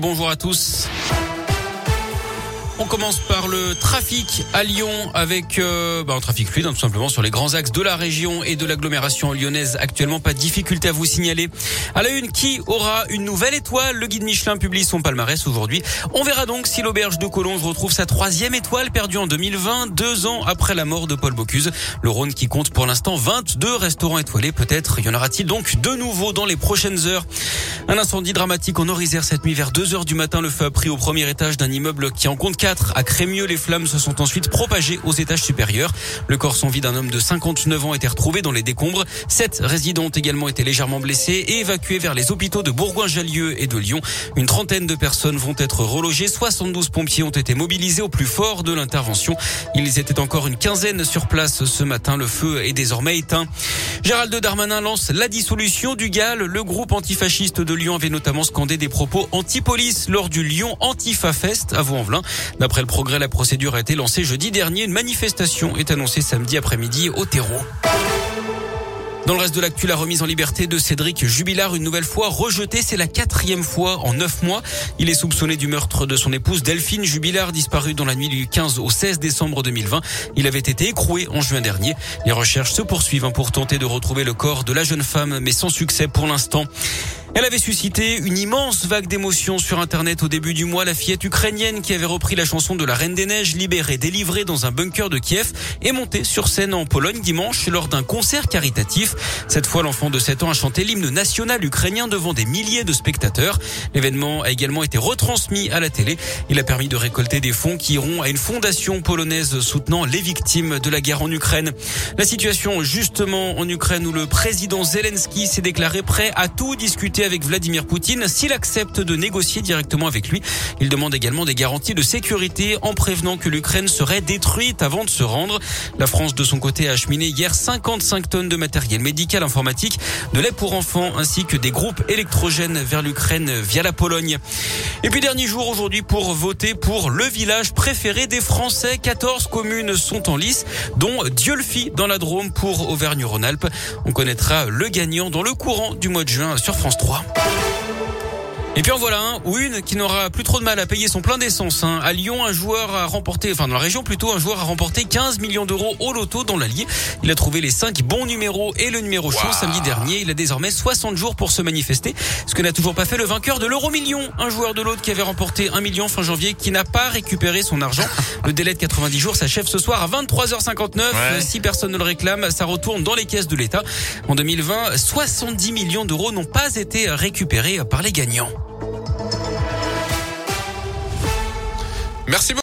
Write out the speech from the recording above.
Bonjour à tous. On commence par le trafic à Lyon avec euh, bah, un trafic fluide hein, tout simplement sur les grands axes de la région et de l'agglomération lyonnaise. Actuellement, pas de difficulté à vous signaler. À la une, qui aura une nouvelle étoile? Le guide Michelin publie son palmarès aujourd'hui. On verra donc si l'auberge de Collonges retrouve sa troisième étoile perdue en 2020, deux ans après la mort de Paul Bocuse. Le Rhône qui compte pour l'instant 22 restaurants étoilés. Peut-être y en aura-t-il donc de nouveau dans les prochaines heures. Un incendie dramatique en Orisère cette nuit vers 2 heures du matin. Le feu a pris au premier étage d'un immeuble qui en compte 4 à Crémieux. Les flammes se sont ensuite propagées aux étages supérieurs. Le corps sans vie d'un homme de 59 ans a été retrouvé dans les décombres. Sept résidents ont également été légèrement blessés et évacués vers les hôpitaux de Bourgoin-Jallieu et de Lyon. Une trentaine de personnes vont être relogées. 72 pompiers ont été mobilisés au plus fort de l'intervention. Ils étaient encore une quinzaine sur place ce matin. Le feu est désormais éteint. Gérald Darmanin lance la dissolution du GAL. Le groupe antifasciste de Lyon avait notamment scandé des propos anti-police lors du Lyon Antifa Fest à Vaux-en-Velin. Après le progrès, la procédure a été lancée jeudi dernier. Une manifestation est annoncée samedi après-midi au terreau. Dans le reste de l'actu, la remise en liberté de Cédric Jubilard, une nouvelle fois rejeté. C'est la quatrième fois en neuf mois. Il est soupçonné du meurtre de son épouse Delphine Jubilard, disparue dans la nuit du 15 au 16 décembre 2020. Il avait été écroué en juin dernier. Les recherches se poursuivent hein, pour tenter de retrouver le corps de la jeune femme, mais sans succès pour l'instant. Elle avait suscité une immense vague d'émotions sur Internet au début du mois. La fillette ukrainienne qui avait repris la chanson de la Reine des Neiges, libérée, délivrée dans un bunker de Kiev, est montée sur scène en Pologne dimanche lors d'un concert caritatif. Cette fois, l'enfant de 7 ans a chanté l'hymne national ukrainien devant des milliers de spectateurs. L'événement a également été retransmis à la télé. Il a permis de récolter des fonds qui iront à une fondation polonaise soutenant les victimes de la guerre en Ukraine. La situation justement en Ukraine où le président Zelensky s'est déclaré prêt à tout discuter avec Vladimir Poutine s'il accepte de négocier directement avec lui. Il demande également des garanties de sécurité en prévenant que l'Ukraine serait détruite avant de se rendre. La France, de son côté, a acheminé hier 55 tonnes de matériel médical informatique, de lait pour enfants ainsi que des groupes électrogènes vers l'Ukraine via la Pologne. Et puis dernier jour aujourd'hui pour voter pour le village préféré des Français. 14 communes sont en lice, dont Dieulfi dans la Drôme pour Auvergne-Rhône-Alpes. On connaîtra le gagnant dans le courant du mois de juin sur France 3. 23. Et puis en voilà un ou une qui n'aura plus trop de mal à payer son plein d'essence. Hein. À Lyon, un joueur a remporté, enfin dans la région plutôt, un joueur a remporté 15 millions d'euros au loto dans l'Allier. Il a trouvé les 5 bons numéros et le numéro chaud samedi dernier. Il a désormais 60 jours pour se manifester, ce que n'a toujours pas fait le vainqueur de l'euro million. Un joueur de l'autre qui avait remporté 1 million fin janvier, qui n'a pas récupéré son argent. Le délai de 90 jours s'achève ce soir à 23h59. Si personne ne le réclame, ça retourne dans les caisses de l'État. En 2020, 70 millions d'euros n'ont pas été récupérés par les gagnants. Merci beaucoup.